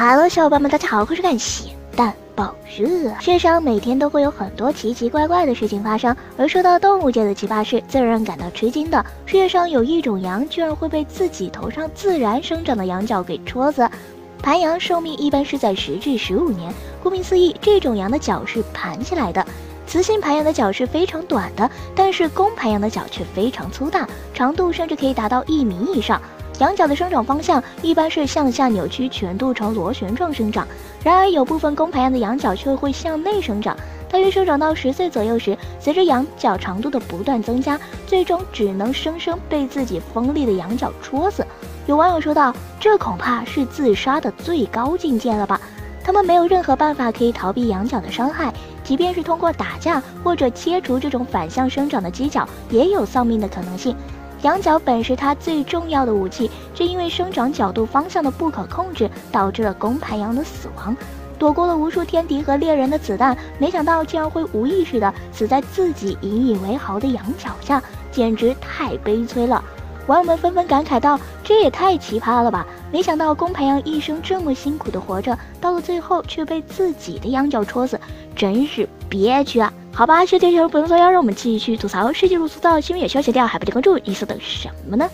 哈喽小伙伴们，大家好，我是感谢蛋爆热。世界上每天都会有很多奇奇怪怪的事情发生，而说到动物界的奇葩事，最让人感到吃惊的，世界上有一种羊居然会被自己头上自然生长的羊角给戳死。盘羊寿命一般是在十至十五年，顾名思义，这种羊的角是盘起来的。雌性盘羊的角是非常短的，但是公盘羊的角却非常粗大，长度甚至可以达到一米以上。羊角的生长方向一般是向下扭曲，全度呈螺旋状生长。然而，有部分公盘羊的羊角却会向内生长。大约生长到十岁左右时，随着羊角长度的不断增加，最终只能生生被自己锋利的羊角戳死。有网友说道：“这恐怕是自杀的最高境界了吧？”他们没有任何办法可以逃避羊角的伤害，即便是通过打架或者切除这种反向生长的犄角，也有丧命的可能性。羊角本是它最重要的武器，却因为生长角度方向的不可控制，导致了公盘羊的死亡。躲过了无数天敌和猎人的子弹，没想到竟然会无意识的死在自己引以为豪的羊角下，简直太悲催了。网友们纷纷感慨道：“这也太奇葩了吧！没想到公盘羊一生这么辛苦的活着，到了最后却被自己的羊角戳死，真是憋屈啊！”好吧，小天小不能作妖，让我们继续吐槽。世界如此大，新闻也消息掉，还不点关注，你在等什么呢？